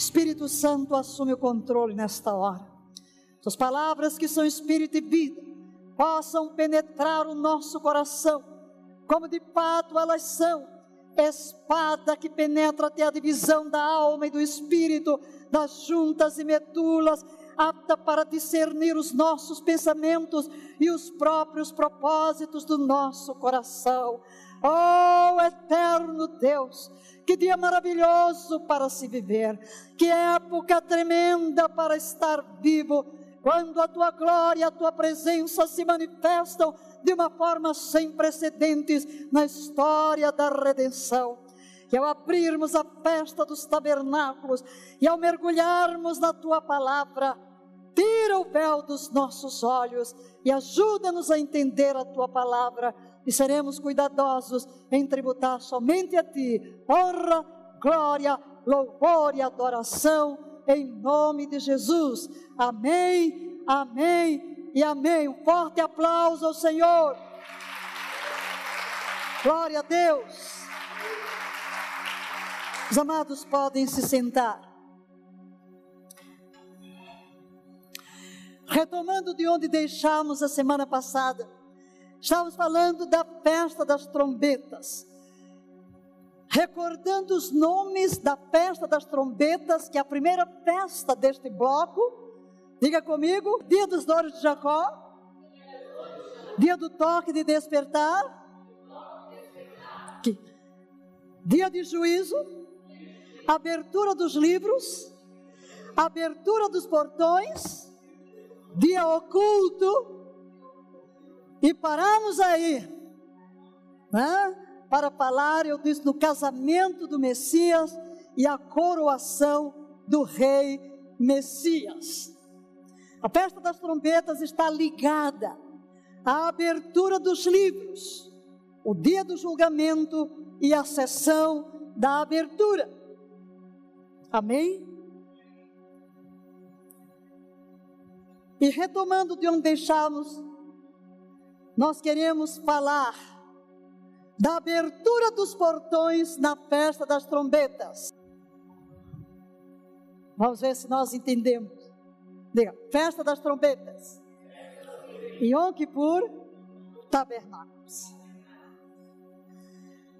Espírito Santo assume o controle nesta hora. Suas palavras que são espírito e vida possam penetrar o nosso coração, como de fato elas são, espada que penetra até a divisão da alma e do espírito, das juntas e medulas, apta para discernir os nossos pensamentos e os próprios propósitos do nosso coração. Oh, eterno Deus, que dia maravilhoso para se viver, que época tremenda para estar vivo, quando a tua glória, a tua presença se manifestam de uma forma sem precedentes na história da redenção. Que ao abrirmos a festa dos tabernáculos e ao mergulharmos na tua palavra, tira o véu dos nossos olhos e ajuda-nos a entender a tua palavra e seremos cuidadosos em tributar somente a ti honra, glória, louvor e adoração em nome de Jesus. Amém, amém e amém. Um forte aplauso ao Senhor. Glória a Deus. Os amados podem se sentar. Retomando de onde deixamos a semana passada, estávamos falando da festa das trombetas. Recordando os nomes da festa das trombetas, que é a primeira festa deste bloco. Diga comigo: Dia dos Dores de Jacó, Dia do Toque de Despertar, Dia de Juízo, Abertura dos Livros, Abertura dos Portões dia oculto, e paramos aí, né? para falar, eu disse, do casamento do Messias e a coroação do rei Messias. A festa das trombetas está ligada à abertura dos livros, o dia do julgamento e a sessão da abertura. Amém? E retomando de onde deixamos, nós queremos falar da abertura dos portões na festa das trombetas. Vamos ver se nós entendemos. Diga, festa das trombetas. Yom Kippur, tabernáculos.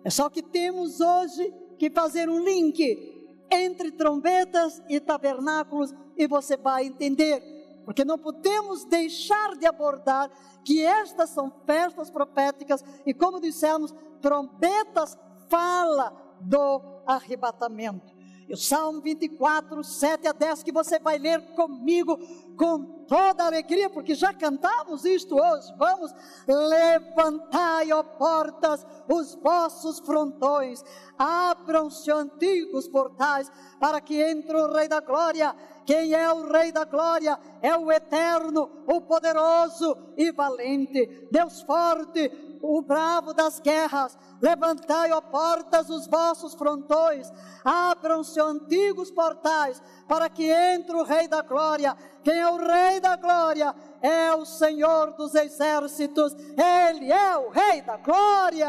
É só que temos hoje que fazer um link entre trombetas e tabernáculos e você vai entender porque não podemos deixar de abordar que estas são festas proféticas e, como dissemos, trombetas fala do arrebatamento. O Salmo 24, 7 a 10, que você vai ler comigo com toda alegria, porque já cantamos isto hoje. Vamos, levantai, ó portas, os vossos frontões, abram-se antigos portais, para que entre o Rei da Glória. Quem é o Rei da Glória? É o Eterno, o Poderoso e Valente, Deus forte, o bravo das guerras. Levantai, ó portas, os vossos frontões, abram-se antigos portais, para que entre o Rei da Glória. Quem é o Rei da Glória? É o Senhor dos Exércitos, Ele é o Rei da Glória.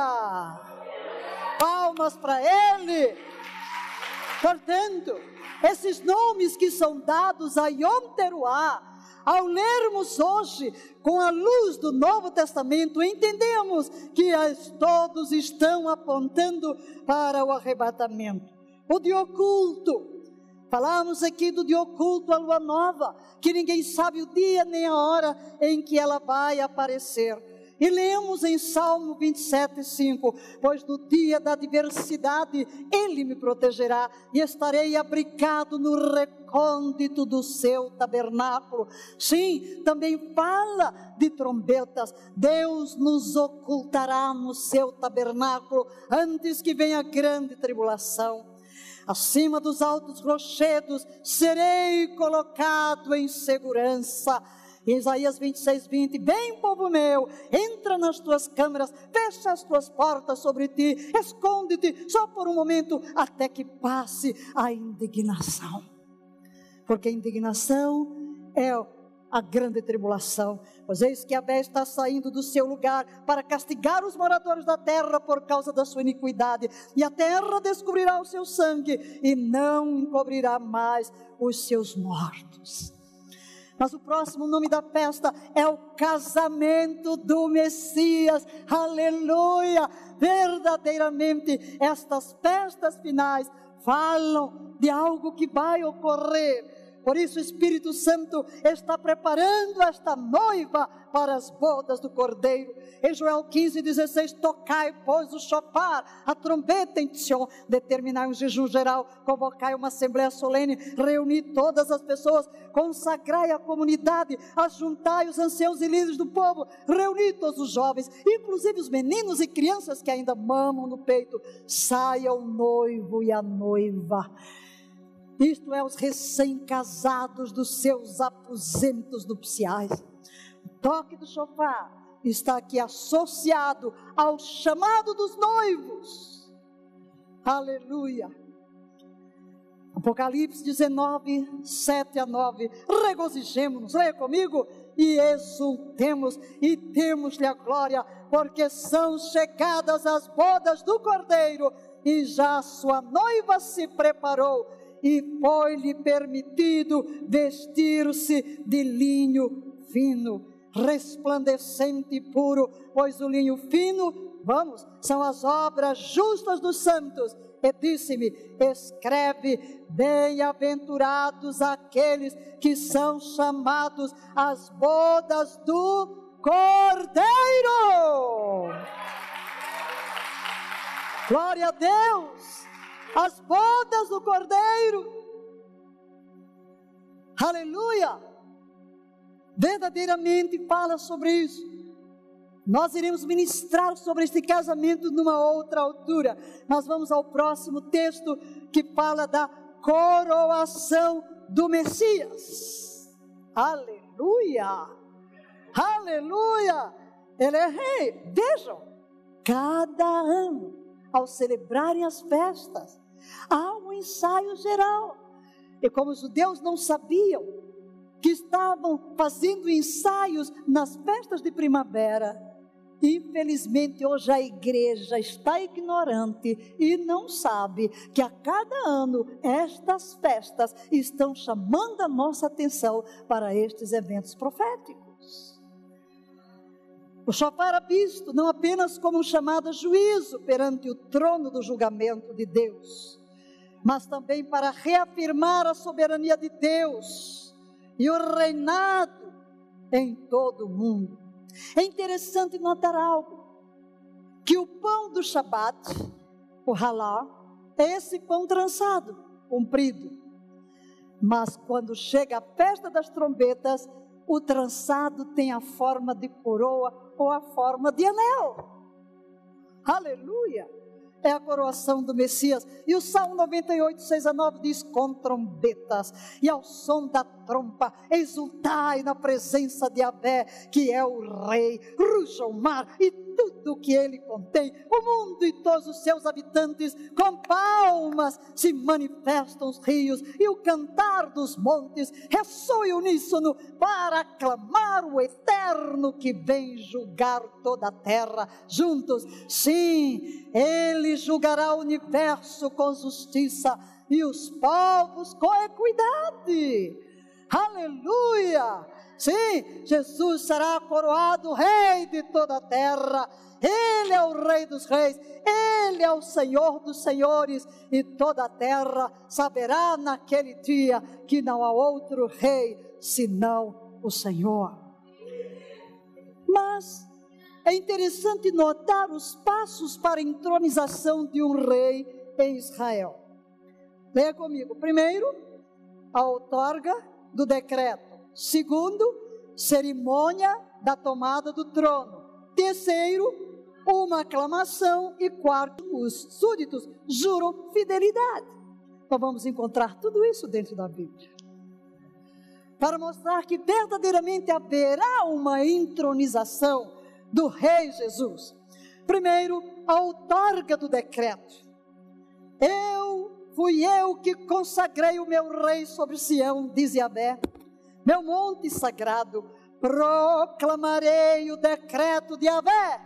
Palmas para Ele. Portanto, esses nomes que são dados a Yom Teruah, ao lermos hoje com a luz do Novo Testamento, entendemos que todos estão apontando para o arrebatamento. O de oculto, falamos aqui do de oculto, a lua nova, que ninguém sabe o dia nem a hora em que ela vai aparecer. E lemos em Salmo 27, 5: Pois no dia da adversidade Ele me protegerá e estarei abrigado no recôndito do seu tabernáculo. Sim, também fala de trombetas. Deus nos ocultará no seu tabernáculo antes que venha a grande tribulação acima dos altos rochedos, serei colocado em segurança. Em Isaías 26, 20, vem povo meu, entra nas tuas câmaras, fecha as tuas portas sobre ti, esconde-te só por um momento, até que passe a indignação. Porque a indignação é a grande tribulação. Pois eis que Abé está saindo do seu lugar para castigar os moradores da terra por causa da sua iniquidade, e a terra descobrirá o seu sangue e não encobrirá mais os seus mortos. Mas o próximo nome da festa é o casamento do Messias. Aleluia! Verdadeiramente, estas festas finais falam de algo que vai ocorrer por isso o Espírito Santo está preparando esta noiva para as bodas do Cordeiro. Em Joel 15, 16, tocai, pois, o chofar, a trombeta em Sion, determinai um jejum geral, convocai uma assembleia solene, reuni todas as pessoas, consagrai a comunidade, ajuntai os anciãos e líderes do povo, reuni todos os jovens, inclusive os meninos e crianças que ainda mamam no peito, saia o noivo e a noiva isto é, os recém-casados dos seus aposentos nupciais. O toque do chofar está aqui associado ao chamado dos noivos. Aleluia. Apocalipse 19, 7 a 9. Regozijemos-nos, leia comigo, e exultemos e temos-lhe a glória, porque são chegadas as bodas do Cordeiro, e já sua noiva se preparou e foi-lhe permitido vestir-se de linho fino, resplandecente e puro, pois o linho fino, vamos, são as obras justas dos santos. E disse-me: escreve, bem-aventurados aqueles que são chamados às bodas do Cordeiro. Glória a Deus! As bodas do Cordeiro. Aleluia! Verdadeiramente fala sobre isso. Nós iremos ministrar sobre este casamento numa outra altura. Nós vamos ao próximo texto que fala da coroação do Messias. Aleluia! Aleluia! Ele é rei. Vejam, cada ano, ao celebrarem as festas, Há um ensaio geral. E como os judeus não sabiam que estavam fazendo ensaios nas festas de primavera, infelizmente hoje a igreja está ignorante e não sabe que a cada ano estas festas estão chamando a nossa atenção para estes eventos proféticos. O chofar era visto não apenas como um chamado a juízo perante o trono do julgamento de Deus, mas também para reafirmar a soberania de Deus e o reinado em todo o mundo. É interessante notar algo, que o pão do Shabat, o halá, é esse pão trançado, comprido. Mas quando chega a festa das trombetas, o trançado tem a forma de coroa ou a forma de anel. Aleluia! É a coroação do Messias. E o Salmo 98, 6 a 9 diz: Com trombetas e ao som da trompa, exultai na presença de Abé, que é o Rei, ruja o mar e tudo o que ele contém, o mundo e todos os seus habitantes, com palmas se manifestam os rios e o cantar dos montes ressoe uníssono para aclamar o eterno que vem julgar toda a terra juntos. Sim, ele julgará o universo com justiça e os povos com equidade. Aleluia! Sim, Jesus será coroado rei de toda a terra. Ele é o rei dos reis, ele é o Senhor dos senhores e toda a terra saberá naquele dia que não há outro rei senão o Senhor. Mas é interessante notar os passos para a entronização de um rei em Israel. Leia comigo. Primeiro, a outorga do decreto. Segundo, cerimônia da tomada do trono. Terceiro, uma aclamação. E quarto, os súditos juram fidelidade. Então vamos encontrar tudo isso dentro da Bíblia. Para mostrar que verdadeiramente haverá uma entronização do Rei Jesus. Primeiro, a outorga do decreto. Eu fui eu que consagrei o meu rei sobre Sião, diz Yahvé meu monte sagrado, proclamarei o decreto de Avé.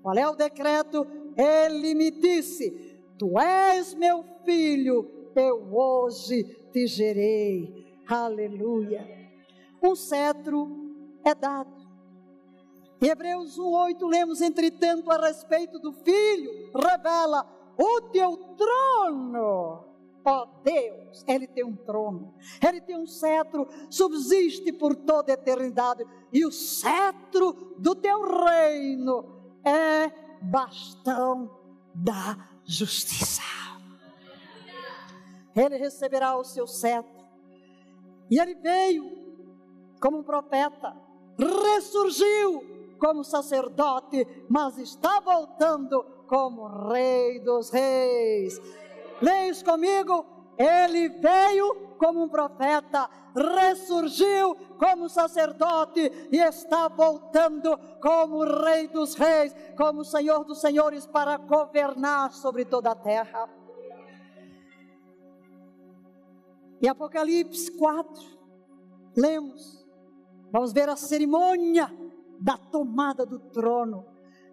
Qual é o decreto? Ele me disse: Tu és meu filho, eu hoje te gerei. Aleluia. Um cetro é dado. Em Hebreus 1,8 lemos, entretanto, a respeito do filho, revela o teu trono Ó Deus, Ele tem um trono, Ele tem um cetro, subsiste por toda a eternidade, e o cetro do teu reino é bastão da justiça. Ele receberá o seu cetro, e ele veio como um profeta, ressurgiu como sacerdote, mas está voltando como Rei dos Reis Leis comigo, ele veio como um profeta, ressurgiu como sacerdote e está voltando como Rei dos Reis, como Senhor dos Senhores, para governar sobre toda a terra. Em Apocalipse 4, lemos, vamos ver a cerimônia da tomada do trono.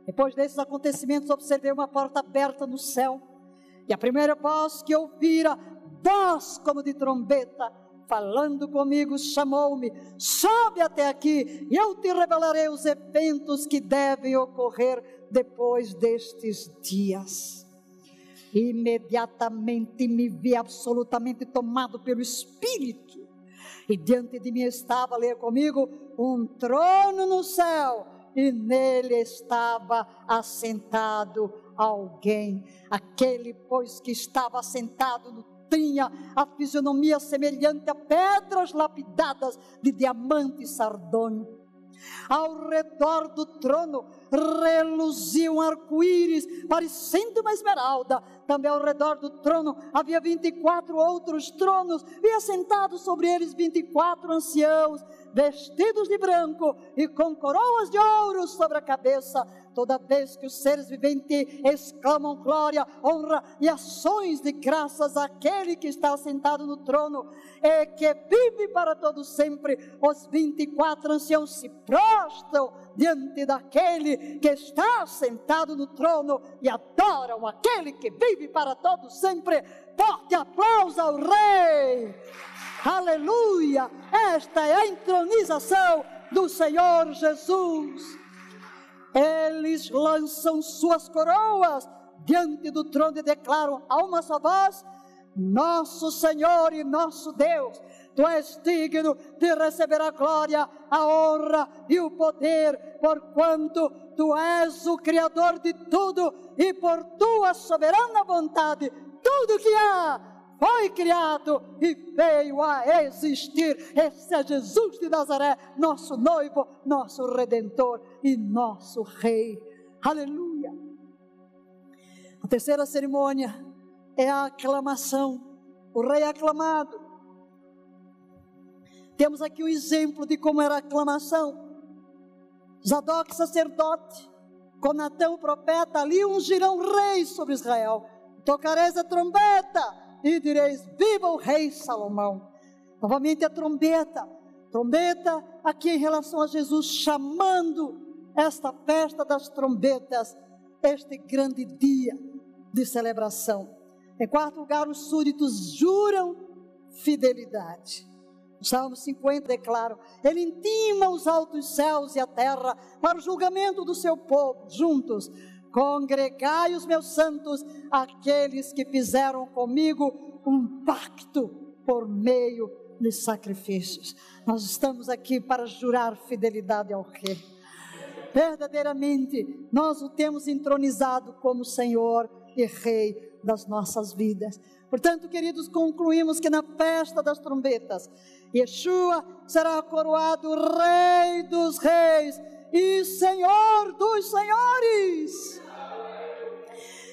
Depois desses acontecimentos, observei uma porta aberta no céu e a primeira voz que ouvira, voz como de trombeta, falando comigo, chamou-me: sobe até aqui, e eu te revelarei os eventos que devem ocorrer depois destes dias. Imediatamente me vi absolutamente tomado pelo Espírito, e diante de mim estava, leia comigo, um trono no céu, e nele estava assentado alguém. Aquele, pois, que estava sentado no tinha a fisionomia semelhante a pedras lapidadas de diamante e sardônio. Ao redor do trono reluzia um arco-íris, parecendo uma esmeralda. Também ao redor do trono havia 24 outros tronos, e assentados sobre eles 24 anciãos, vestidos de branco e com coroas de ouro sobre a cabeça. Toda vez que os seres viventes exclamam glória, honra e ações de graças àquele que está sentado no trono e que vive para todo sempre, os 24 anciãos se prostram diante daquele que está sentado no trono e adoram aquele que vive para todo sempre. Forte aplauso ao Rei! Aleluia! Esta é a entronização do Senhor Jesus. Eles lançam suas coroas diante do trono e declaram a uma só voz: Nosso Senhor e nosso Deus, Tu és digno de receber a glória, a honra e o poder, porquanto Tu és o Criador de tudo e por Tua soberana vontade, tudo que há foi criado e veio a existir. Esse é Jesus de Nazaré, nosso noivo, nosso redentor e nosso rei. Aleluia. A terceira cerimônia é a aclamação. O rei aclamado. Temos aqui o um exemplo de como era a aclamação. Zadok, sacerdote, com Natão, profeta, ali ungirão rei sobre Israel. Tocareis a trombeta e direis: Viva o rei Salomão! Novamente a trombeta, trombeta aqui em relação a Jesus, chamando esta festa das trombetas, este grande dia de celebração. Em quarto lugar, os súditos juram fidelidade. O Salmo 50 declara: Ele intima os altos céus e a terra para o julgamento do seu povo, juntos Congregai os meus santos, aqueles que fizeram comigo um pacto por meio de sacrifícios. Nós estamos aqui para jurar fidelidade ao Rei. Verdadeiramente, nós o temos entronizado como Senhor e Rei das nossas vidas. Portanto, queridos, concluímos que na festa das trombetas, Yeshua será coroado Rei dos Reis e Senhor dos Senhores.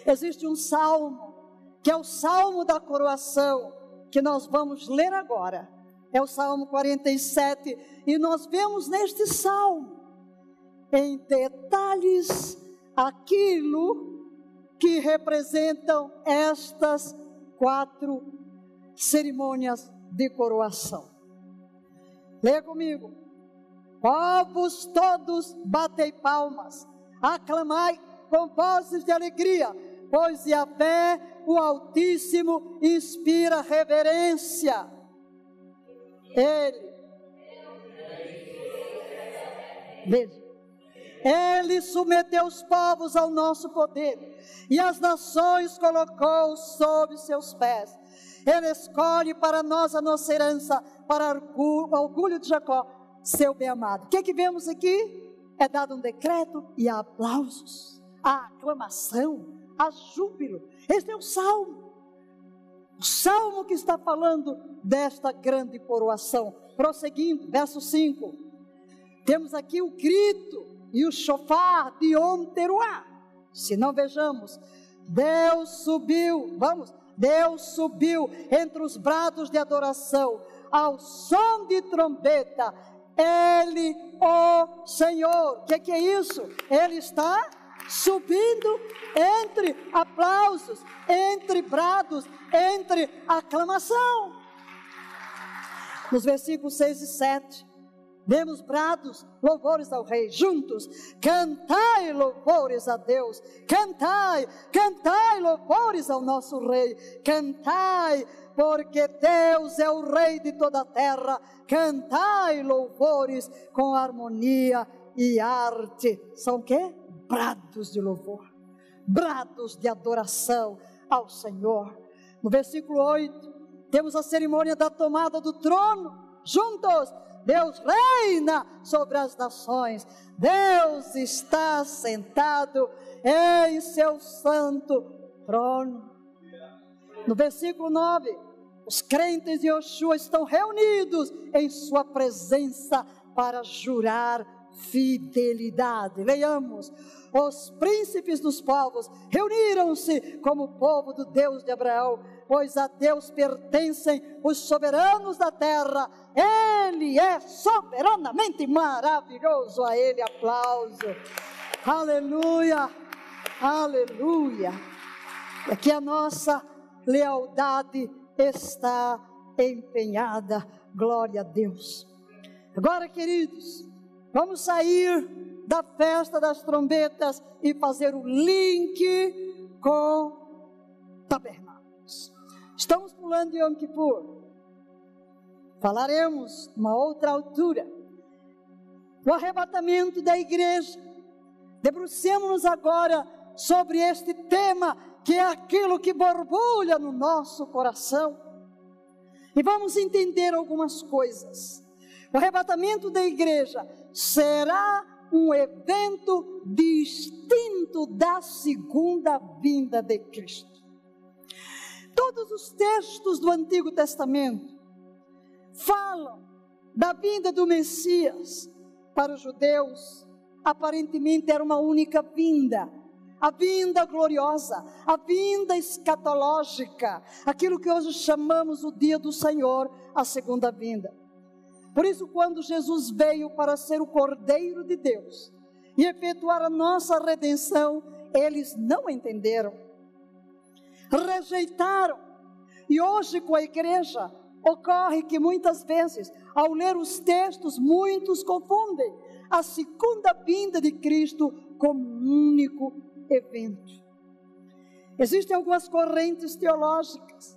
Existe um salmo, que é o salmo da coroação, que nós vamos ler agora. É o Salmo 47, e nós vemos neste salmo, em detalhes, aquilo que representam estas quatro cerimônias de coroação. Leia comigo. Povos todos, batei palmas, aclamai com vozes de alegria, pois Yahvé, o Altíssimo, inspira reverência. Ele. Veja. Ele submeteu os povos ao nosso poder e as nações colocou sob seus pés. Ele escolhe para nós a nossa herança, para o orgulho de Jacó, seu bem-amado. O que, é que vemos aqui? É dado um decreto e há aplausos, há aclamação, há júbilo. Este é o salmo. O salmo que está falando desta grande coroação. Prosseguindo, verso 5. Temos aqui o grito e o chofar de Onteruá. Se não vejamos, Deus subiu, vamos, Deus subiu entre os brados de adoração, ao som de trombeta, Ele, o Senhor. O que, que é isso? Ele está subindo entre aplausos, entre brados, entre aclamação. Nos versículos 6 e 7, Demos brados, louvores ao Rei, juntos, cantai louvores a Deus, cantai, cantai louvores ao nosso Rei, cantai, porque Deus é o Rei de toda a terra, cantai louvores com harmonia e arte. São o quê? Brados de louvor, brados de adoração ao Senhor. No versículo 8, temos a cerimônia da tomada do trono, juntos Deus reina sobre as nações, Deus está sentado em seu santo trono. No versículo 9, os crentes de Yoshua estão reunidos em sua presença para jurar fidelidade. Leiamos: os príncipes dos povos reuniram-se como povo do Deus de Abraão pois a Deus pertencem os soberanos da terra. Ele é soberanamente maravilhoso. A Ele aplauso. Aleluia, aleluia. É que a nossa lealdade está empenhada. Glória a Deus. Agora, queridos, vamos sair da festa das trombetas e fazer o link com tabernáculos. Estamos pulando de Yom Kippur. Falaremos uma outra altura. O arrebatamento da igreja. Debrucemos-nos agora sobre este tema, que é aquilo que borbulha no nosso coração. E vamos entender algumas coisas. O arrebatamento da igreja será um evento distinto da segunda vinda de Cristo. Todos os textos do Antigo Testamento falam da vinda do Messias. Para os judeus, aparentemente era uma única vinda, a vinda gloriosa, a vinda escatológica, aquilo que hoje chamamos o dia do Senhor, a segunda vinda. Por isso, quando Jesus veio para ser o Cordeiro de Deus e efetuar a nossa redenção, eles não entenderam rejeitaram. E hoje com a igreja ocorre que muitas vezes, ao ler os textos, muitos confundem a segunda vinda de Cristo como um único evento. Existem algumas correntes teológicas.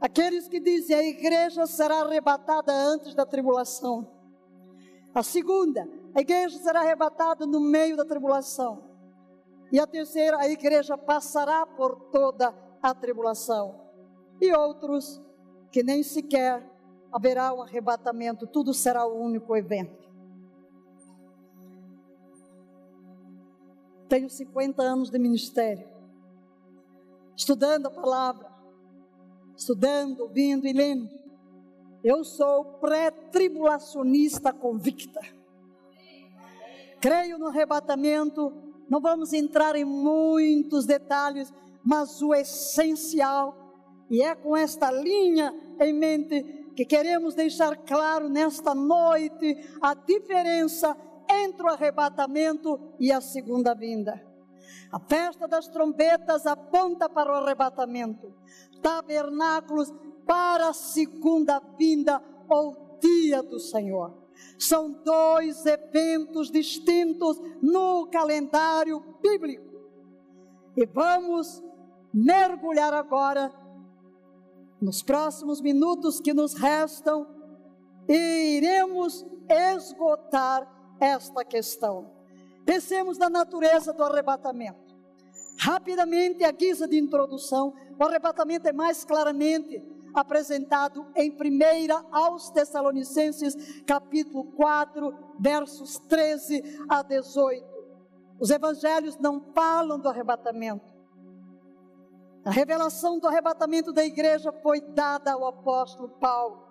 Aqueles que dizem a igreja será arrebatada antes da tribulação. A segunda, a igreja será arrebatada no meio da tribulação. E a terceira, a igreja passará por toda a tribulação. E outros que nem sequer haverá um arrebatamento, tudo será o um único evento. Tenho 50 anos de ministério, estudando a palavra, estudando, ouvindo e lendo. Eu sou pré-tribulacionista convicta. Creio no arrebatamento não vamos entrar em muitos detalhes, mas o essencial, e é com esta linha em mente que queremos deixar claro nesta noite a diferença entre o arrebatamento e a segunda vinda. A festa das trombetas aponta para o arrebatamento, tabernáculos para a segunda vinda, ou dia do Senhor. São dois eventos distintos no calendário bíblico. E vamos mergulhar agora, nos próximos minutos que nos restam, e iremos esgotar esta questão. Pensemos na natureza do arrebatamento. Rapidamente, a guisa de introdução, o arrebatamento é mais claramente apresentado em 1 aos Tessalonicenses, capítulo 4, versos 13 a 18. Os evangelhos não falam do arrebatamento. A revelação do arrebatamento da igreja foi dada ao apóstolo Paulo.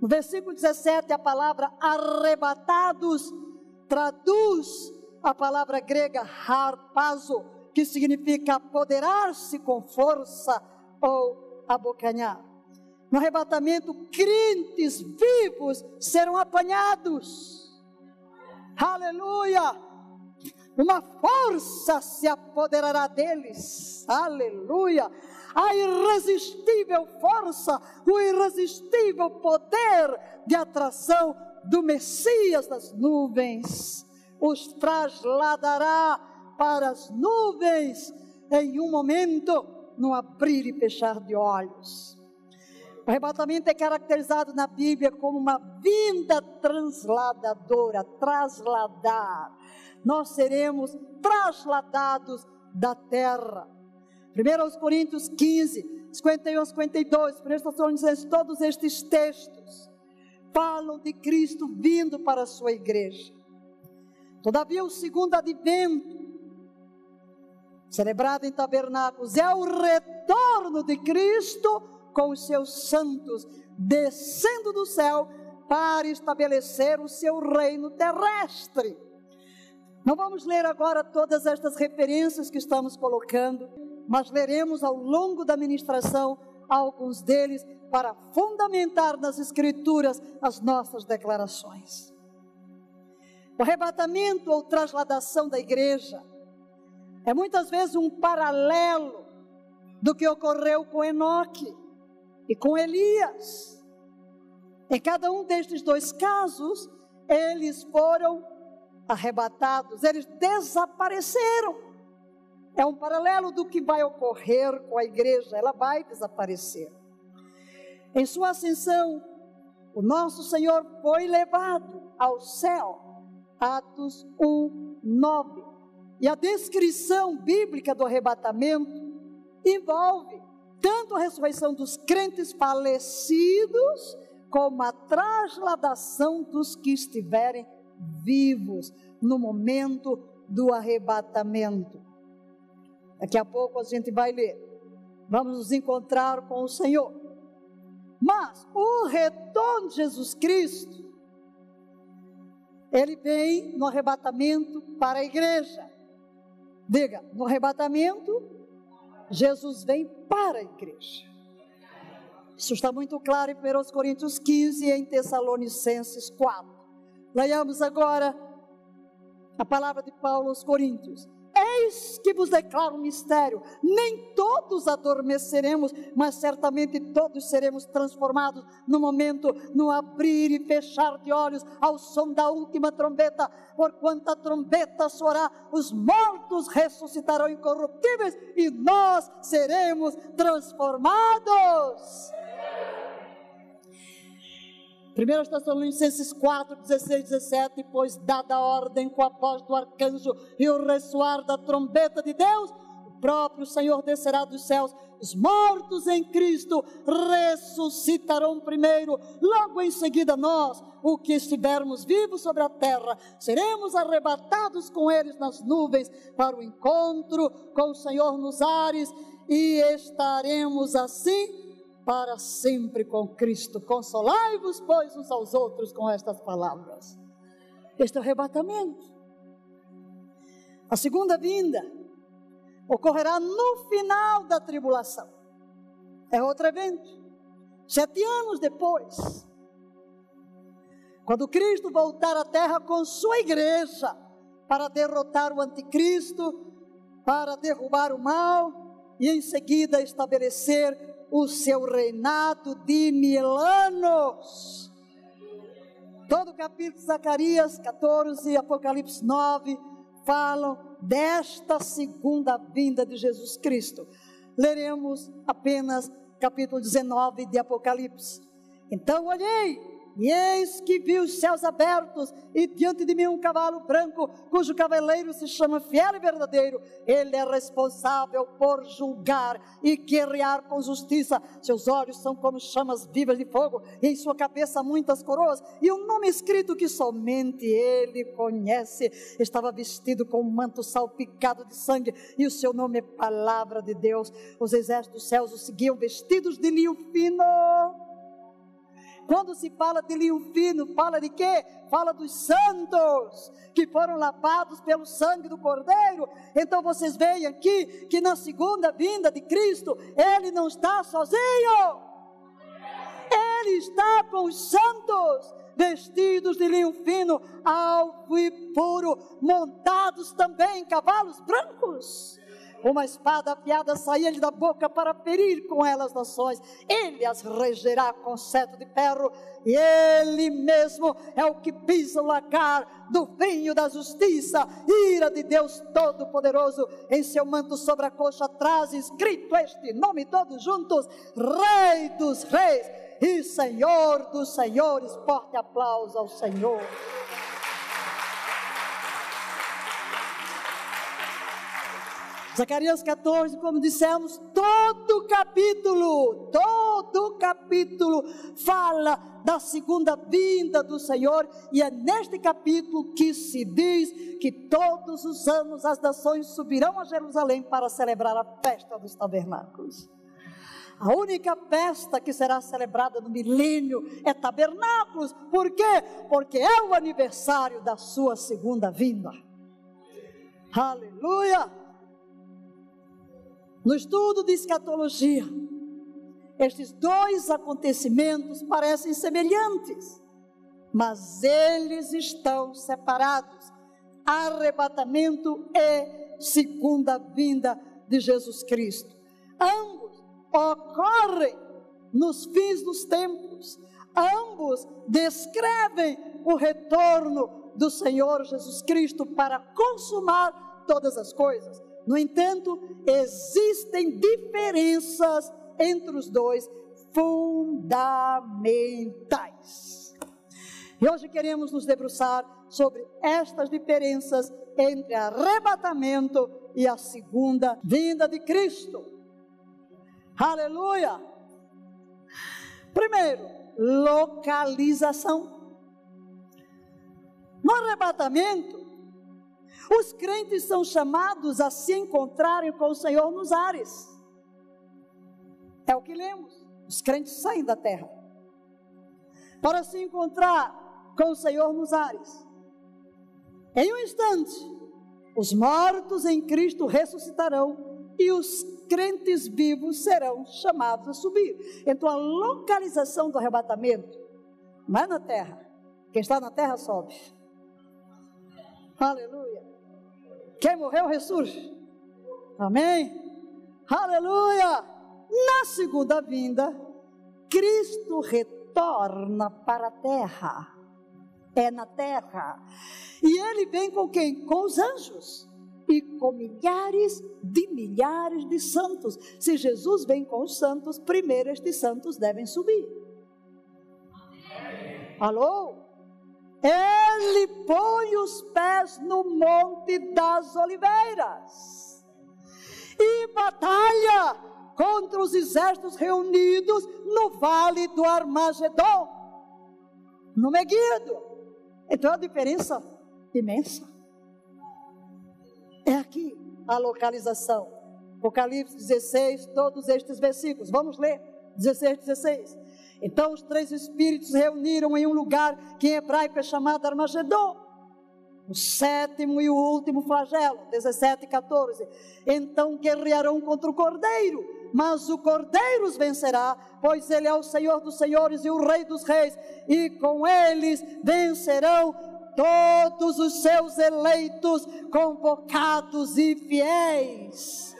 No versículo 17, a palavra arrebatados traduz a palavra grega harpazo, que significa apoderar-se com força ou abocanhar. No arrebatamento, crentes vivos serão apanhados. Aleluia! Uma força se apoderará deles. Aleluia! A irresistível força, o irresistível poder de atração do Messias das nuvens os trasladará para as nuvens em um momento, no abrir e fechar de olhos. O arrebatamento é caracterizado na Bíblia como uma vinda transladadora, trasladar. Nós seremos trasladados da terra. 1 Coríntios 15, 51 a 52, 1 Tessalonicenses, todos estes textos falam de Cristo vindo para a sua igreja. Todavia, o segundo advento, celebrado em tabernáculos, é o retorno de Cristo com os seus santos, descendo do céu para estabelecer o seu reino terrestre. Não vamos ler agora todas estas referências que estamos colocando, mas leremos ao longo da ministração alguns deles para fundamentar nas Escrituras as nossas declarações. O arrebatamento ou trasladação da igreja é muitas vezes um paralelo do que ocorreu com Enoque e com Elias. Em cada um destes dois casos, eles foram arrebatados, eles desapareceram. É um paralelo do que vai ocorrer com a igreja, ela vai desaparecer. Em sua ascensão, o nosso Senhor foi levado ao céu. Atos 1, 9. E a descrição bíblica do arrebatamento envolve tanto a ressurreição dos crentes falecidos, como a trasladação dos que estiverem vivos no momento do arrebatamento. Daqui a pouco a gente vai ler. Vamos nos encontrar com o Senhor. Mas o retorno de Jesus Cristo, ele vem no arrebatamento para a igreja. Diga, no arrebatamento Jesus vem para a igreja. Isso está muito claro em 1 Coríntios 15 e em Tessalonicenses 4. Leiamos agora a palavra de Paulo aos Coríntios. Eis que vos declaro um mistério: nem todos adormeceremos, mas certamente todos seremos transformados no momento, no abrir e fechar de olhos, ao som da última trombeta. Porquanto a trombeta soará, os mortos ressuscitarão incorruptíveis e nós seremos transformados. 1 Tessalonicenses 4, 16, 17, pois dada a ordem com a voz do arcanjo e o ressoar da trombeta de Deus, o próprio Senhor descerá dos céus, os mortos em Cristo ressuscitarão primeiro, logo em seguida nós, o que estivermos vivos sobre a terra, seremos arrebatados com eles nas nuvens para o encontro com o Senhor nos ares e estaremos assim para sempre com Cristo. Consolai-vos, pois, uns aos outros com estas palavras. Este arrebatamento. A segunda vinda ocorrerá no final da tribulação. É outro evento. Sete anos depois, quando Cristo voltar à terra com sua igreja para derrotar o anticristo, para derrubar o mal e em seguida estabelecer o seu reinado de mil anos. Todo o capítulo de Zacarias 14 e Apocalipse 9 falam desta segunda vinda de Jesus Cristo. Leremos apenas capítulo 19 de Apocalipse. Então olhei e eis que vi os céus abertos, e diante de mim um cavalo branco, cujo cavaleiro se chama Fiel e Verdadeiro. Ele é responsável por julgar e guerrear com justiça. Seus olhos são como chamas vivas de fogo, e em sua cabeça muitas coroas, e um nome escrito que somente ele conhece. Estava vestido com um manto salpicado de sangue, e o seu nome é Palavra de Deus. Os exércitos dos céus o seguiam vestidos de linho fino quando se fala de linho fino, fala de quê? Fala dos santos que foram lavados pelo sangue do Cordeiro. Então vocês veem aqui que na segunda vinda de Cristo, ele não está sozinho. Ele está com os santos, vestidos de linho fino, alvo e puro, montados também em cavalos brancos uma espada afiada saía-lhe da boca para ferir com ela as nações. Ele as regerá com cetro de ferro, e ele mesmo é o que pisa o lagar do vinho da justiça, ira de Deus Todo-Poderoso. Em seu manto sobre a coxa traz escrito este nome todos juntos: Rei dos Reis e Senhor dos Senhores. Forte aplauso ao Senhor. Zacarias 14, como dissemos, todo capítulo, todo capítulo fala da segunda vinda do Senhor, e é neste capítulo que se diz que todos os anos as nações subirão a Jerusalém para celebrar a festa dos tabernáculos. A única festa que será celebrada no milênio é tabernáculos. Por quê? Porque é o aniversário da sua segunda vinda. Aleluia! No estudo de escatologia, estes dois acontecimentos parecem semelhantes, mas eles estão separados. Arrebatamento e segunda vinda de Jesus Cristo. Ambos ocorrem nos fins dos tempos. Ambos descrevem o retorno do Senhor Jesus Cristo para consumar todas as coisas. No entanto, existem diferenças entre os dois fundamentais. E hoje queremos nos debruçar sobre estas diferenças entre arrebatamento e a segunda vinda de Cristo. Aleluia! Primeiro, localização. No arrebatamento, os crentes são chamados a se encontrarem com o Senhor nos ares. É o que lemos. Os crentes saem da terra para se encontrar com o Senhor nos ares. Em um instante, os mortos em Cristo ressuscitarão e os crentes vivos serão chamados a subir. Então, a localização do arrebatamento não é na terra. Quem está na terra sobe. Aleluia. Quem morreu ressurge. Amém? Aleluia! Na segunda vinda, Cristo retorna para a terra. É na terra. E ele vem com quem? Com os anjos. E com milhares de milhares de santos. Se Jesus vem com os santos, primeiro estes santos devem subir. Alô? Ele põe os pés no Monte das Oliveiras e batalha contra os exércitos reunidos no Vale do Armagedon, no Meguido. Então é uma diferença imensa. É aqui a localização. Apocalipse 16, todos estes versículos. Vamos ler 16, 16. Então os três espíritos reuniram em um lugar que em hebraico é chamado Armagedon. O sétimo e o último flagelo, 17 e 14. Então guerrearão contra o cordeiro, mas o cordeiro os vencerá, pois ele é o Senhor dos senhores e o Rei dos reis, e com eles vencerão todos os seus eleitos, convocados e fiéis.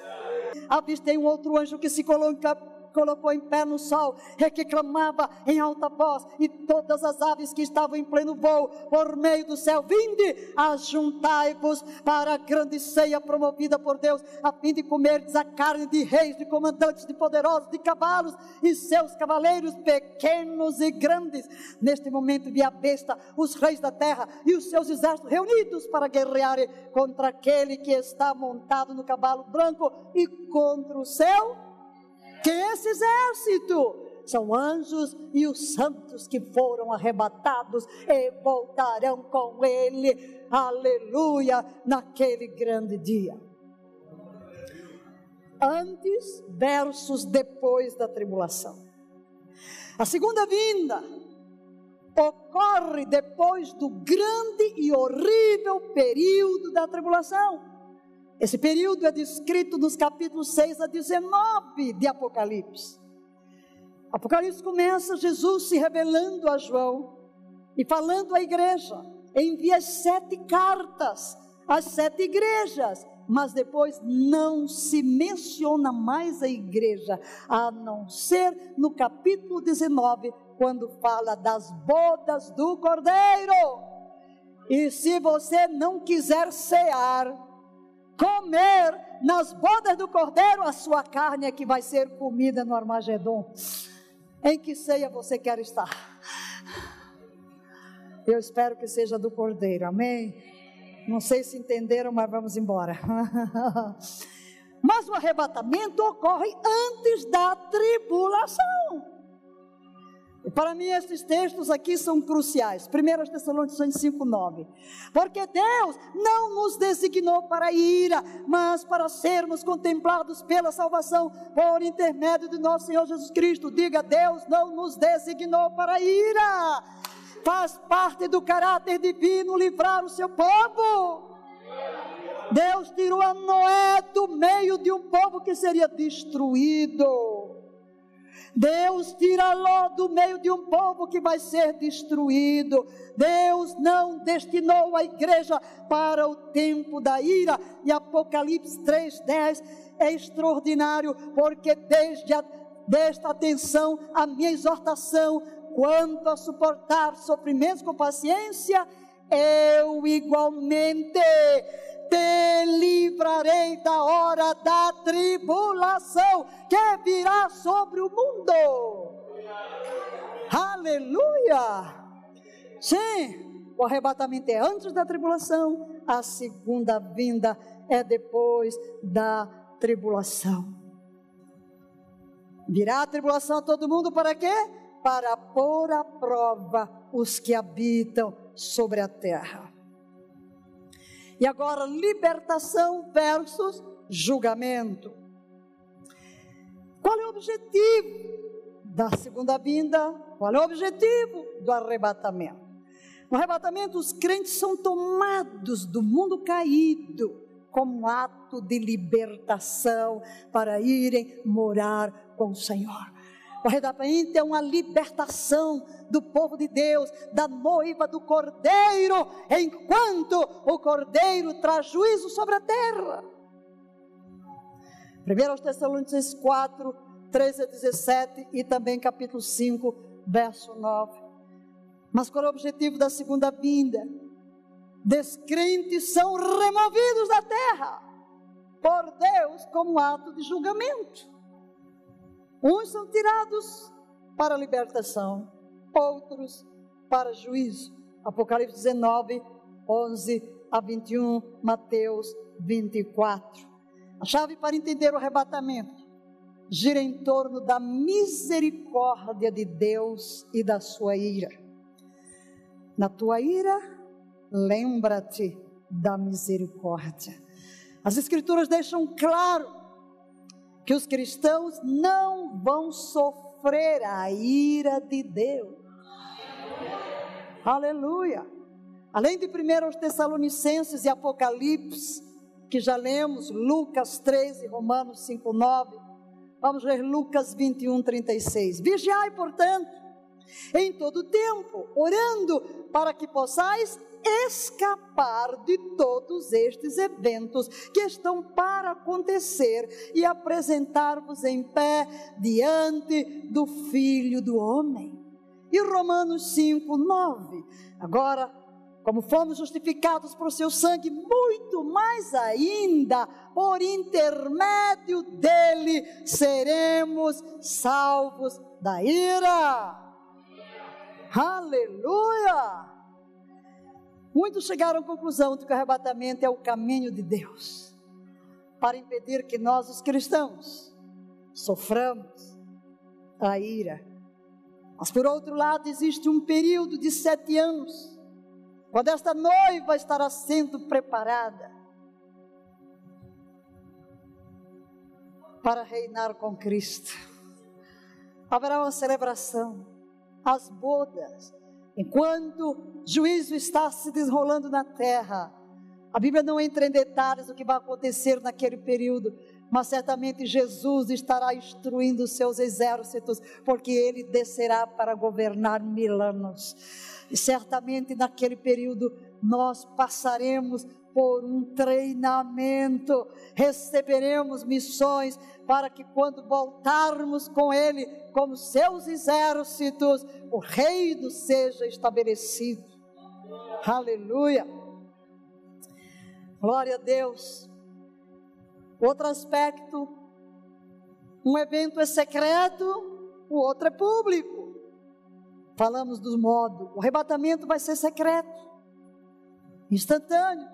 Avistei um outro anjo que se coloca colocou em pé no sol, é que clamava em alta voz, e todas as aves que estavam em pleno voo, por meio do céu, vinde, ajuntai-vos para a grande ceia promovida por Deus, a fim de comerdes a carne de reis, de comandantes, de poderosos, de cavalos e seus cavaleiros pequenos e grandes. Neste momento vi a besta, os reis da terra e os seus exércitos reunidos para guerrearem contra aquele que está montado no cavalo branco e contra o céu. Que esse exército são anjos e os santos que foram arrebatados e voltarão com ele, aleluia, naquele grande dia. Antes versus depois da tribulação. A segunda vinda ocorre depois do grande e horrível período da tribulação. Esse período é descrito nos capítulos 6 a 19 de Apocalipse. Apocalipse começa Jesus se revelando a João e falando à igreja. Envia sete cartas às sete igrejas, mas depois não se menciona mais a igreja, a não ser no capítulo 19, quando fala das bodas do cordeiro. E se você não quiser cear, comer nas bodas do cordeiro, a sua carne é que vai ser comida no Armagedon. Em que ceia você quer estar? Eu espero que seja do cordeiro, amém? Não sei se entenderam, mas vamos embora. mas o arrebatamento ocorre antes da tribulação. Para mim, esses textos aqui são cruciais. 1 Tessalonicenses 5,9. Porque Deus não nos designou para a ira, mas para sermos contemplados pela salvação por intermédio de nosso Senhor Jesus Cristo. Diga, Deus não nos designou para a ira. Faz parte do caráter divino livrar o seu povo. Deus tirou a Noé do meio de um povo que seria destruído. Deus tira Ló do meio de um povo que vai ser destruído. Deus não destinou a igreja para o tempo da ira. E Apocalipse 3:10 é extraordinário, porque desde a, desta atenção a minha exortação quanto a suportar sofrimentos com paciência, eu igualmente te livrarei da hora da tribulação que virá sobre o mundo. Aleluia! Sim, o arrebatamento é antes da tribulação, a segunda vinda é depois da tribulação. Virá a tribulação a todo mundo para quê? Para pôr à prova os que habitam sobre a terra. E agora, libertação versus julgamento. Qual é o objetivo da segunda vinda? Qual é o objetivo do arrebatamento? No arrebatamento, os crentes são tomados do mundo caído como ato de libertação para irem morar com o Senhor. O arrebatamento é uma libertação do povo de Deus, da noiva do cordeiro, enquanto o cordeiro traz juízo sobre a terra. 1 Tessalonicenses 4, 13 a 17 e também capítulo 5, verso 9. Mas qual é o objetivo da segunda vinda? Descrentes são removidos da terra por Deus como ato de julgamento. Uns são tirados para a libertação, outros para juízo. Apocalipse 19, 11 a 21, Mateus 24. A chave para entender o arrebatamento gira em torno da misericórdia de Deus e da sua ira. Na tua ira, lembra-te da misericórdia. As Escrituras deixam claro que os cristãos não vão sofrer a ira de Deus. Aleluia. Além de 1 Tessalonicenses e Apocalipse, que já lemos, Lucas 13, Romanos 5, 9, vamos ler Lucas 21, 36. Vigiai, portanto, em todo tempo, orando para que possais escapar de todos estes eventos que estão para acontecer e apresentar-vos em pé diante do Filho do Homem. E Romanos 5, 9. Agora, como fomos justificados por seu sangue, muito mais ainda, por intermédio dele, seremos salvos da ira. Aleluia! Muitos chegaram à conclusão de que o arrebatamento é o caminho de Deus para impedir que nós, os cristãos, soframos a ira. Mas, por outro lado, existe um período de sete anos, quando esta noiva estará sendo preparada para reinar com Cristo. Haverá uma celebração, as bodas, Enquanto juízo está se desenrolando na terra, a Bíblia não entra em detalhes do que vai acontecer naquele período, mas certamente Jesus estará instruindo os seus exércitos, porque ele descerá para governar mil anos. E certamente naquele período nós passaremos por um treinamento, receberemos missões para que quando voltarmos com Ele, como seus exércitos, o reino seja estabelecido. Aleluia. Glória a Deus. Outro aspecto, um evento é secreto, o outro é público. Falamos do modo, o arrebatamento vai ser secreto, instantâneo.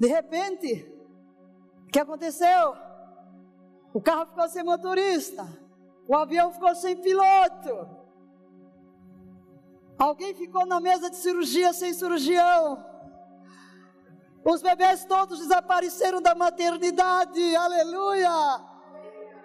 De repente, o que aconteceu? O carro ficou sem motorista, o avião ficou sem piloto. Alguém ficou na mesa de cirurgia sem cirurgião. Os bebês todos desapareceram da maternidade, aleluia!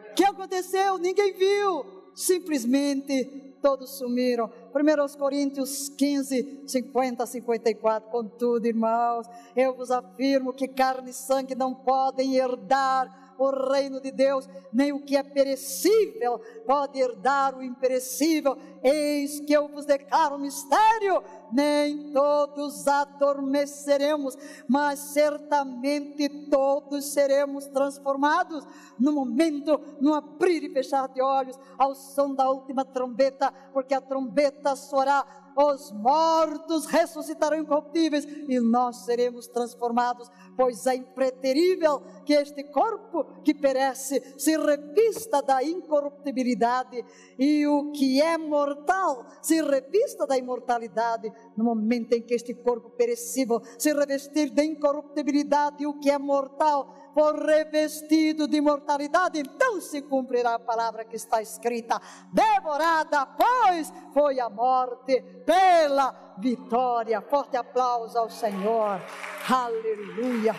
O que aconteceu? Ninguém viu, simplesmente todos sumiram. 1 Coríntios 15, 50 54. Contudo, irmãos, eu vos afirmo que carne e sangue não podem herdar o reino de Deus, nem o que é perecível pode herdar o imperecível. Eis que eu vos declaro um mistério: nem todos adormeceremos, mas certamente todos seremos transformados no momento, no abrir e fechar de olhos, ao som da última trombeta, porque a trombeta soará os mortos ressuscitarão incorruptíveis e nós seremos transformados, pois é impreterível que este corpo que perece se revista da incorruptibilidade e o que é mortal se revista da imortalidade. No momento em que este corpo perecível se revestir da incorruptibilidade e o que é mortal for revestido de imortalidade, então se cumprirá a palavra que está escrita: devorada, pois foi a morte pela vitória. Forte aplauso ao Senhor. Aleluia.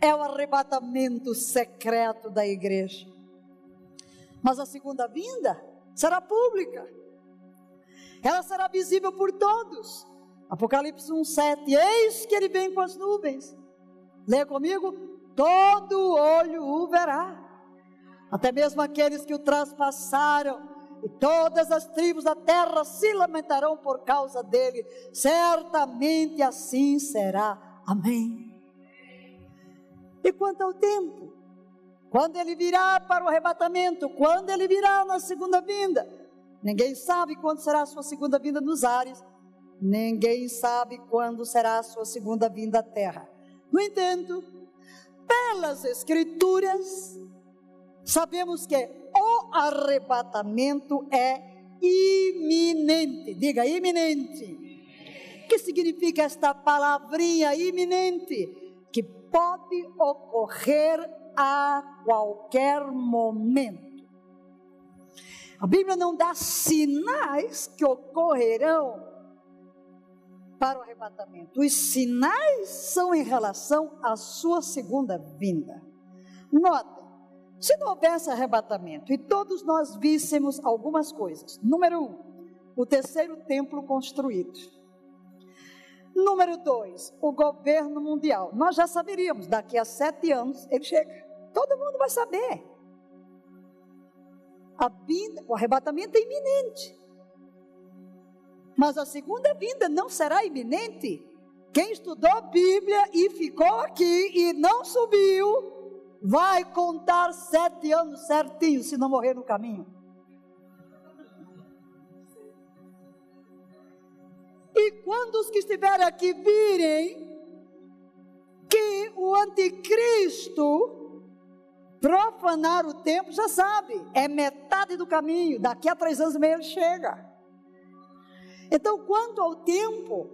É o arrebatamento secreto da igreja. Mas a segunda vinda será pública. Ela será visível por todos. Apocalipse 1:7. Eis que ele vem com as nuvens Leia comigo: todo olho o verá, até mesmo aqueles que o traspassaram, e todas as tribos da terra se lamentarão por causa dele, certamente assim será. Amém. E quanto ao tempo? Quando ele virá para o arrebatamento? Quando ele virá na segunda vinda? Ninguém sabe quando será a sua segunda vinda nos ares, ninguém sabe quando será a sua segunda vinda à terra. No entanto, pelas Escrituras, sabemos que o arrebatamento é iminente. Diga iminente. O que significa esta palavrinha iminente? Que pode ocorrer a qualquer momento. A Bíblia não dá sinais que ocorrerão para o arrebatamento. Os sinais são em relação à sua segunda vinda. Notem, se não houvesse arrebatamento e todos nós víssemos algumas coisas. Número um, o terceiro templo construído. Número dois, o governo mundial. Nós já saberíamos, daqui a sete anos ele chega. Todo mundo vai saber. O arrebatamento é iminente. Mas a segunda vinda não será iminente. Quem estudou Bíblia e ficou aqui e não subiu, vai contar sete anos certinho se não morrer no caminho. E quando os que estiverem aqui virem que o anticristo profanar o tempo, já sabe, é metade do caminho, daqui a três anos e meio ele chega. Então, quanto ao tempo,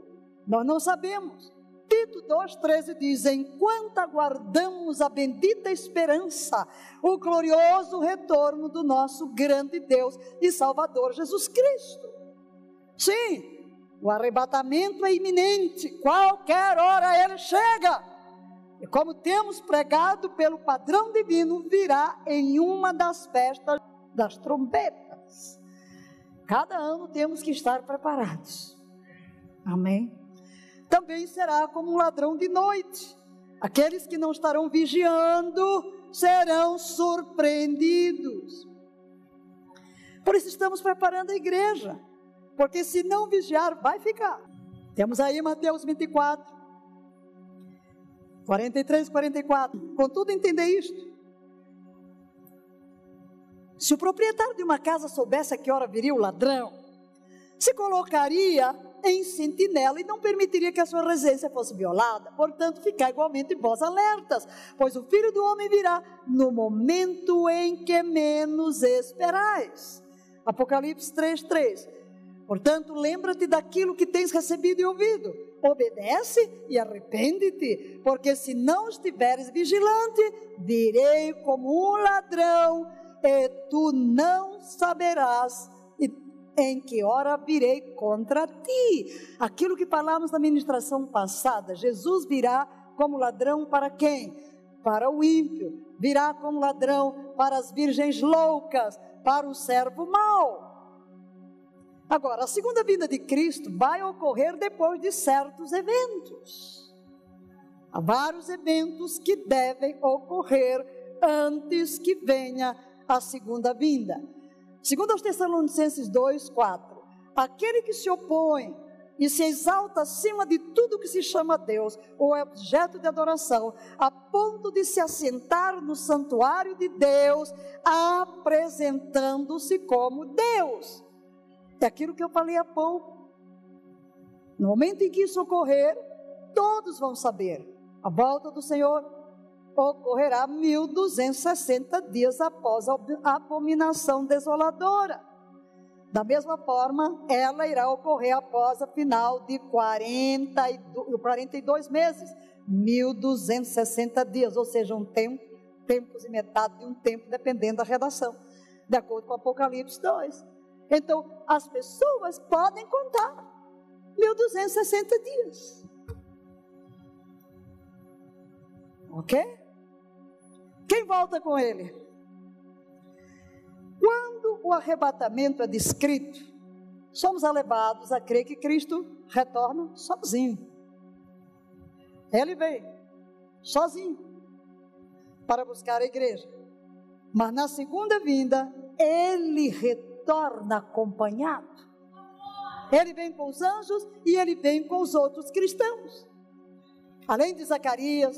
nós não sabemos. Tito 2,13 diz: Enquanto aguardamos a bendita esperança, o glorioso retorno do nosso grande Deus e Salvador Jesus Cristo. Sim, o arrebatamento é iminente, qualquer hora ele chega. E como temos pregado pelo padrão divino, virá em uma das festas das trombetas. Cada ano temos que estar preparados. Amém? Também será como um ladrão de noite. Aqueles que não estarão vigiando serão surpreendidos. Por isso estamos preparando a igreja. Porque se não vigiar, vai ficar. Temos aí Mateus 24, 43, 44. Contudo, entender isto. Se o proprietário de uma casa soubesse a que hora viria o ladrão, se colocaria em sentinela e não permitiria que a sua residência fosse violada. Portanto, ficar igualmente vós alertas, pois o filho do homem virá no momento em que menos esperais. Apocalipse 3, 3. Portanto, lembra-te daquilo que tens recebido e ouvido. Obedece e arrepende-te, porque se não estiveres vigilante, virei como um ladrão e tu não saberás em que hora virei contra ti. Aquilo que falamos na ministração passada, Jesus virá como ladrão para quem? Para o ímpio, virá como ladrão para as virgens loucas, para o servo mau. Agora, a segunda vinda de Cristo vai ocorrer depois de certos eventos. Há vários eventos que devem ocorrer antes que venha a segunda vinda. Segundo aos Tessalonicenses 2, 4, aquele que se opõe e se exalta acima de tudo que se chama Deus, ou é objeto de adoração, a ponto de se assentar no santuário de Deus, apresentando-se como Deus. É aquilo que eu falei há pouco. No momento em que isso ocorrer, todos vão saber. A volta do Senhor ocorrerá 1260 dias após a abominação desoladora. Da mesma forma, ela irá ocorrer após a final de 42, 42 meses, 1260 dias, ou seja, um tempo, tempos e metade de um tempo, dependendo da redação, de acordo com Apocalipse 2. Então, as pessoas podem contar 1260 dias. Ok? Quem volta com ele? Quando o arrebatamento é descrito, somos levados a crer que Cristo retorna sozinho. Ele vem sozinho para buscar a igreja. Mas na segunda vinda, ele retorna acompanhado. Ele vem com os anjos e ele vem com os outros cristãos. Além de Zacarias,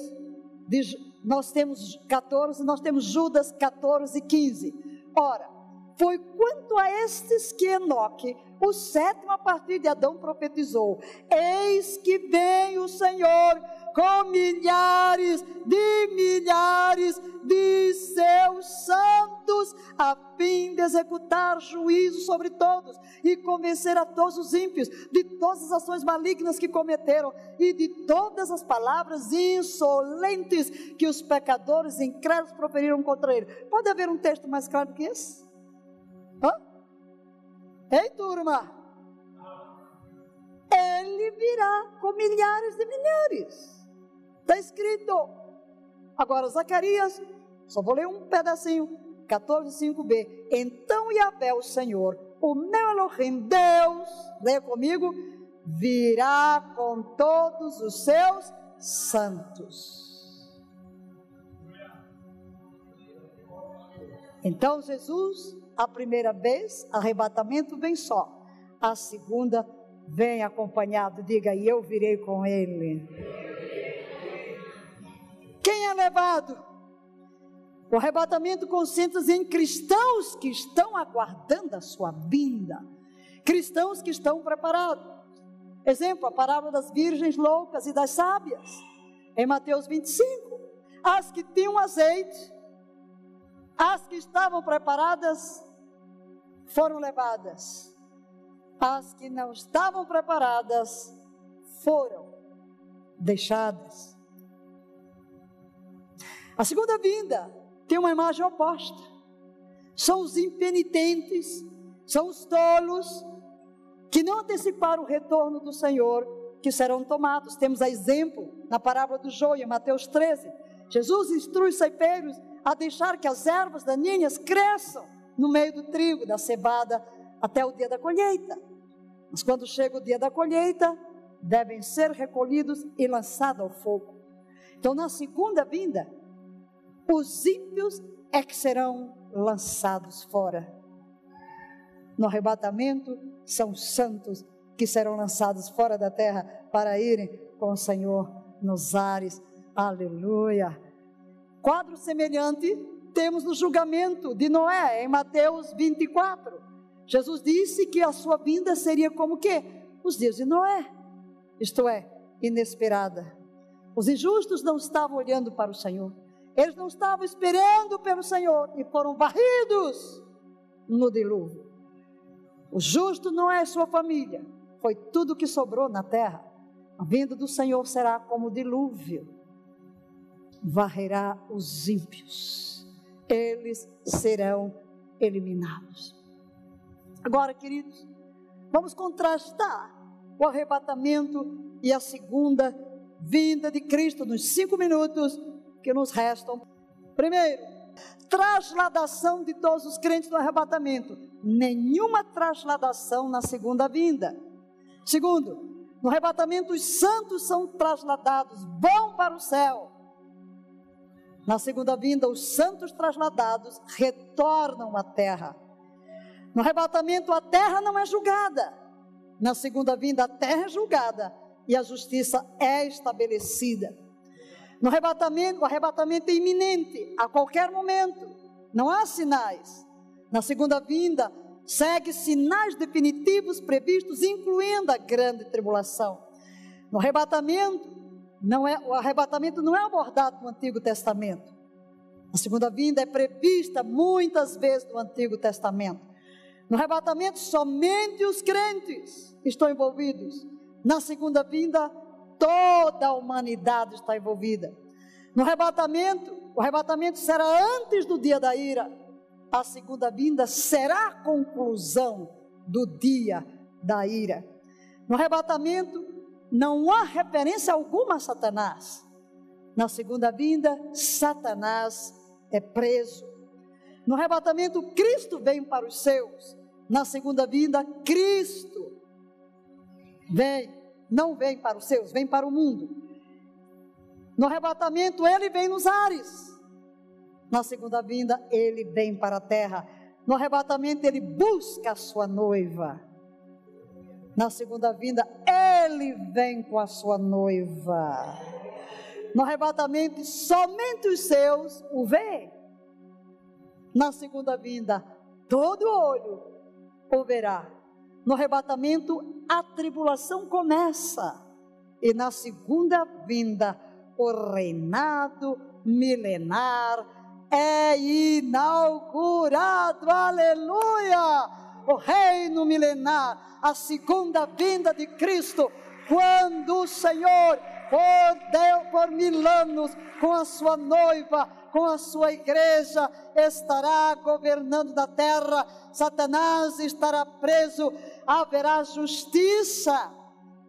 de nós temos 14, nós temos Judas 14 e 15. Ora, foi quanto a estes que Enoque, o sétimo a partir de Adão, profetizou: Eis que vem o Senhor com milhares de milhares de seus santos, a fim de executar juízo sobre todos e convencer a todos os ímpios de todas as ações malignas que cometeram e de todas as palavras insolentes que os pecadores incrédulos proferiram contra ele. Pode haver um texto mais claro que esse? Hã? Ei, turma! Ele virá com milhares de milhares. Está escrito. Agora, Zacarias, só vou ler um pedacinho, 14,5b. Então Yahvé, o Senhor, o meu Elohim, Deus, leia comigo, virá com todos os seus santos. Então Jesus, a primeira vez, arrebatamento vem só. A segunda, vem acompanhado, diga, e eu virei com ele. É levado? O arrebatamento concentra-se em cristãos que estão aguardando a sua vinda, cristãos que estão preparados. Exemplo, a parábola das virgens loucas e das sábias, em Mateus 25. As que tinham azeite, as que estavam preparadas, foram levadas. As que não estavam preparadas, foram deixadas. A segunda vinda tem uma imagem oposta. São os impenitentes, são os tolos, que não anteciparam o retorno do Senhor, que serão tomados. Temos a exemplo na parábola do joio, em Mateus 13. Jesus instrui os ceipeiros a deixar que as ervas daninhas cresçam no meio do trigo, da cevada, até o dia da colheita. Mas quando chega o dia da colheita, devem ser recolhidos e lançados ao fogo. Então, na segunda vinda, os ímpios é que serão lançados fora. No arrebatamento, são santos que serão lançados fora da terra para irem com o Senhor nos ares. Aleluia. Quadro semelhante temos no julgamento de Noé, em Mateus 24. Jesus disse que a sua vinda seria como o quê? Os dias de Noé. Isto é, inesperada. Os injustos não estavam olhando para o Senhor eles não estavam esperando pelo Senhor e foram varridos no dilúvio. O justo não é sua família, foi tudo que sobrou na terra. A vinda do Senhor será como dilúvio, varrerá os ímpios, eles serão eliminados. Agora, queridos, vamos contrastar o arrebatamento e a segunda vinda de Cristo nos cinco minutos que nos restam. Primeiro, trasladação de todos os crentes no arrebatamento. Nenhuma trasladação na segunda vinda. Segundo, no arrebatamento os santos são trasladados, vão para o céu. Na segunda vinda, os santos trasladados retornam à terra. No arrebatamento, a terra não é julgada. Na segunda vinda, a terra é julgada e a justiça é estabelecida. No arrebatamento, o arrebatamento é iminente, a qualquer momento. Não há sinais. Na segunda vinda, segue sinais definitivos previstos, incluindo a grande tribulação. No arrebatamento, não é, o arrebatamento não é abordado no Antigo Testamento. A segunda vinda é prevista muitas vezes no Antigo Testamento. No arrebatamento, somente os crentes estão envolvidos. Na segunda vinda, toda a humanidade está envolvida. No arrebatamento, o arrebatamento será antes do dia da ira. A segunda vinda será a conclusão do dia da ira. No arrebatamento, não há referência alguma a Satanás. Na segunda vinda, Satanás é preso. No arrebatamento, Cristo vem para os seus. Na segunda vinda, Cristo vem não vem para os seus, vem para o mundo. No arrebatamento, ele vem nos ares. Na segunda vinda, ele vem para a terra. No arrebatamento, ele busca a sua noiva. Na segunda vinda, ele vem com a sua noiva. No arrebatamento, somente os seus o veem. Na segunda vinda, todo olho o verá. No arrebatamento, a tribulação começa. E na segunda vinda, o reinado milenar é inaugurado. Aleluia! O reino milenar, a segunda vinda de Cristo, quando o Senhor, por, Deus, por mil anos, com a sua noiva, com a sua igreja, estará governando da terra, Satanás estará preso, haverá justiça.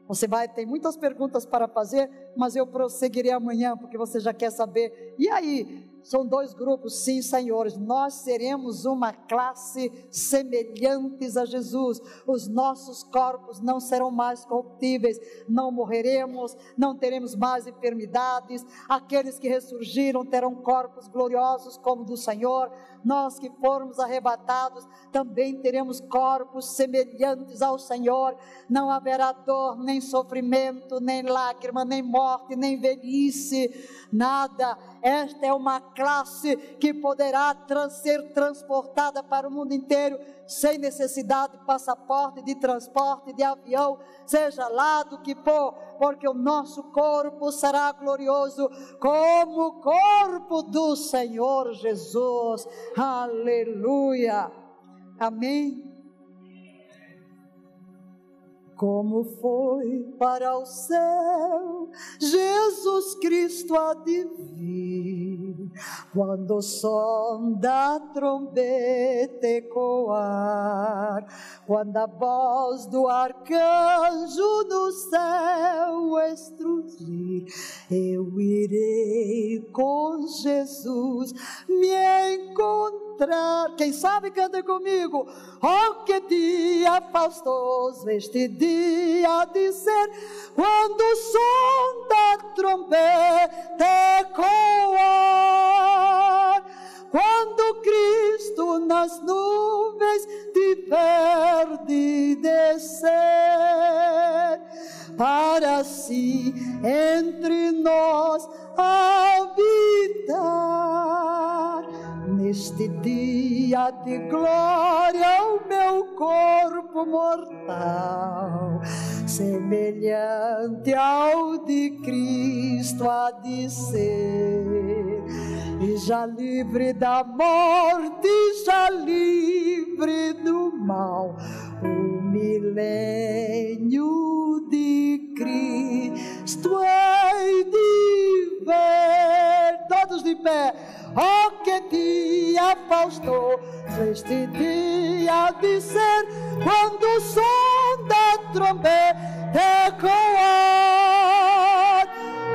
Você vai ter muitas perguntas para fazer, mas eu prosseguirei amanhã, porque você já quer saber. E aí? São dois grupos, sim, senhores. Nós seremos uma classe semelhantes a Jesus. Os nossos corpos não serão mais corruptíveis, não morreremos, não teremos mais enfermidades. Aqueles que ressurgiram terão corpos gloriosos como do Senhor nós que formos arrebatados, também teremos corpos semelhantes ao Senhor. Não haverá dor, nem sofrimento, nem lágrima, nem morte, nem velhice, nada. Esta é uma classe que poderá trans, ser transportada para o mundo inteiro sem necessidade de passaporte, de transporte, de avião, seja lá do que for, porque o nosso corpo será glorioso como o corpo do Senhor Jesus. Aleluia. Amém. Como foi para o céu Jesus Cristo vir, quando o som da trombeta ecoar, quando a voz do arcanjo no céu estrugir, eu irei com Jesus me encontrar. Quem sabe canta comigo, oh que dia faustoso este dia de ser, quando o som da trombeta ecoar, quando Cristo nas nuvens de descer, para si entre nós habitar Neste dia de glória, o meu corpo mortal, semelhante ao de Cristo, há de ser. E já livre da morte, já livre do mal, o milênio de Cristo é de ver. Todos de pé Oh, que dia faustoso este dia de ser, quando o som da trombeta ecoar,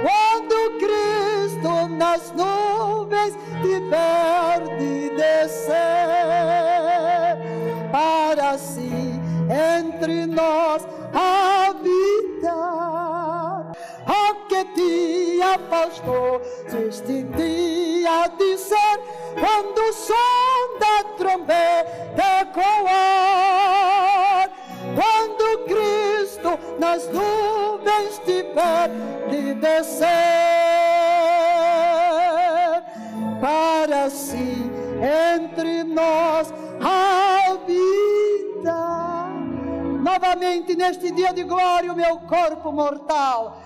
quando Cristo nas nuvens tiver de descer, para si entre nós habitar. Oh, que dia faustoso este dia de ser, quando o som da trombeta ecoar, quando Cristo nas nuvens tiver de descer, para si entre nós habitar. Novamente neste dia de glória, o meu corpo mortal.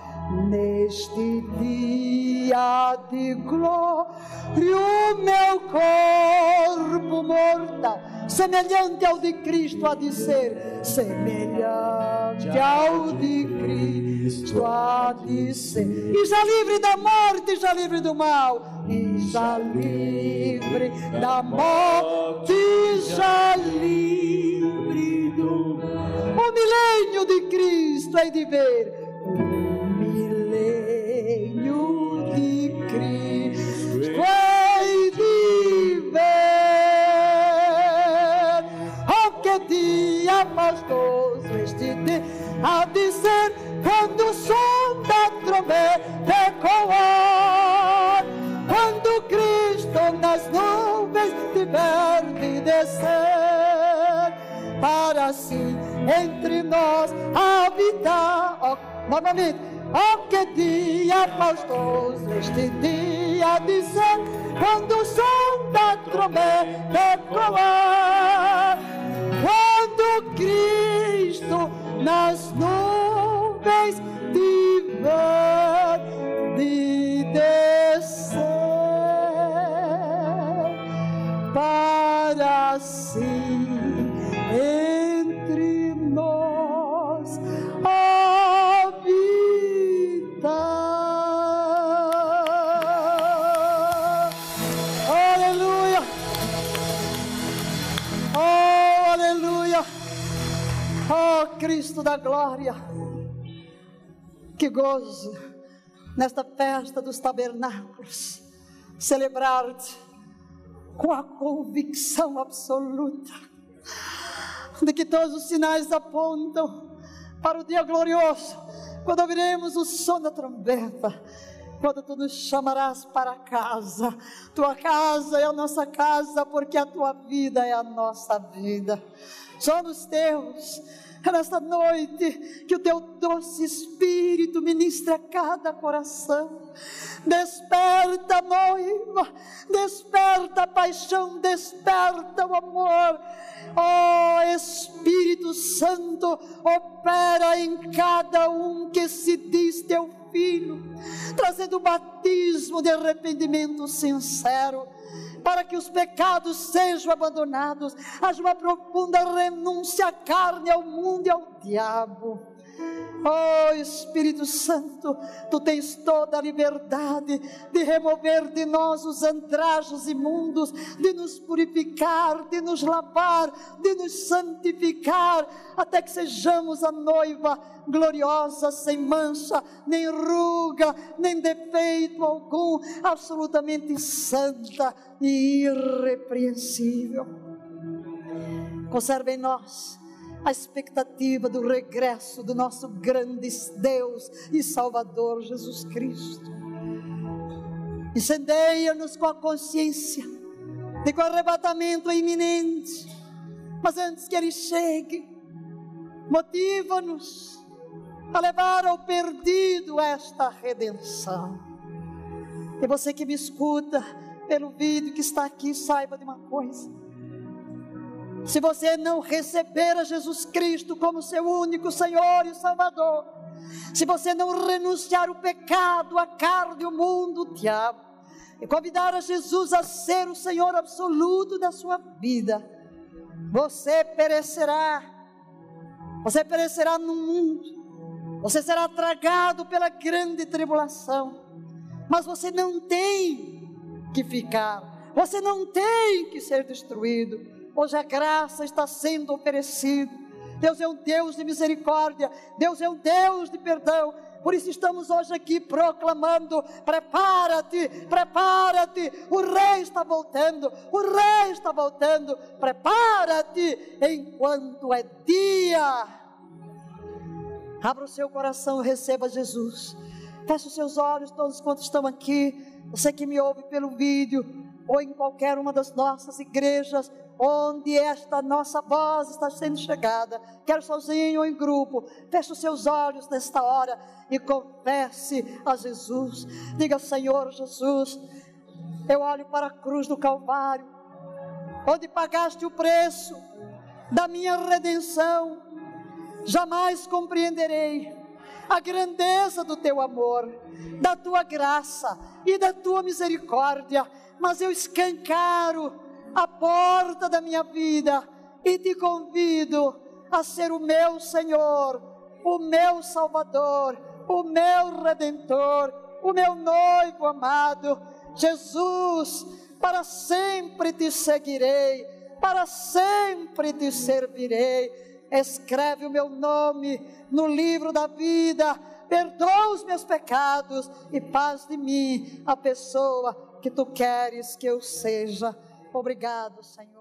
Neste dia de glória, o meu corpo mortal, semelhante ao de Cristo, há de ser, semelhante ao de Cristo, há de ser, e já livre da morte, já livre do mal, e já livre da morte, já livre milênio de Cristo é de ver milênio de Cristo hei de ver. Oh, que dia fastoso este dia de ser quando o som da trombeta ecoar, quando Cristo nas nuvens tiver de descer, para assim entre nós habitar. Oh, novamente Oh, que dia fastoso este dia de ser, quando o som da trombeta ecoar, quando Cristo nas nuvens tiver de descer para si. Cristo da glória. Que gozo nesta festa dos tabernáculos, celebrar-te com a convicção absoluta de que todos os sinais apontam para o dia glorioso, quando ouviremos o som da trombeta quando tu nos chamarás para casa. Tua casa é a nossa casa, porque a tua vida é a nossa vida. Somos teus. Nesta noite que o teu doce Espírito ministra a cada coração. Desperta, noiva, desperta a paixão, desperta o amor. Ó oh, Espírito Santo, opera em cada um que se diz teu filho, trazendo o batismo de arrependimento sincero para que os pecados sejam abandonados, haja uma profunda renúncia à carne, ao mundo e ao diabo. Oh Espírito Santo, tu tens toda a liberdade de remover de nós os andrajos imundos, de nos purificar, de nos lavar, de nos santificar, até que sejamos a noiva gloriosa, sem mancha, nem ruga, nem defeito algum, absolutamente santa e irrepreensível. Conserve em nós a expectativa do regresso do nosso grande Deus e Salvador Jesus Cristo. Incendeia-nos com a consciência de que o arrebatamento é iminente, mas antes que ele chegue, motiva-nos a levar ao perdido esta redenção. E você que me escuta pelo vídeo que está aqui, saiba de uma coisa se você não receber a Jesus Cristo como seu único Senhor e Salvador, se você não renunciar o pecado, a carne, o mundo, o diabo, e convidar a Jesus a ser o Senhor absoluto da sua vida, você perecerá. Você perecerá no mundo. Você será tragado pela grande tribulação. Mas você não tem que ficar. Você não tem que ser destruído Hoje a graça está sendo oferecida. Deus é um Deus de misericórdia, Deus é um Deus de perdão. Por isso estamos hoje aqui proclamando: prepara-te, prepara-te, o Rei está voltando, o Rei está voltando, prepara-te enquanto é dia. Abra o seu coração, receba Jesus. Feche os seus olhos, todos quantos estão aqui. Você que me ouve pelo vídeo ou em qualquer uma das nossas igrejas, onde esta nossa voz está sendo chegada, quer sozinho ou em grupo, feche os seus olhos nesta hora e confesse a Jesus. Diga, Senhor Jesus, eu olho para a cruz do Calvário, onde pagaste o preço da minha redenção, jamais compreenderei a grandeza do teu amor, da tua graça e da tua misericórdia, mas eu escancaro a porta da minha vida e te convido a ser o meu Senhor, o meu Salvador, o meu Redentor, o meu noivo amado. Jesus, para sempre te seguirei, para sempre te servirei. Escreve o meu nome no livro da vida, perdoa os meus pecados e faz de mim a pessoa que tu queres que eu seja. Obrigado, Senhor.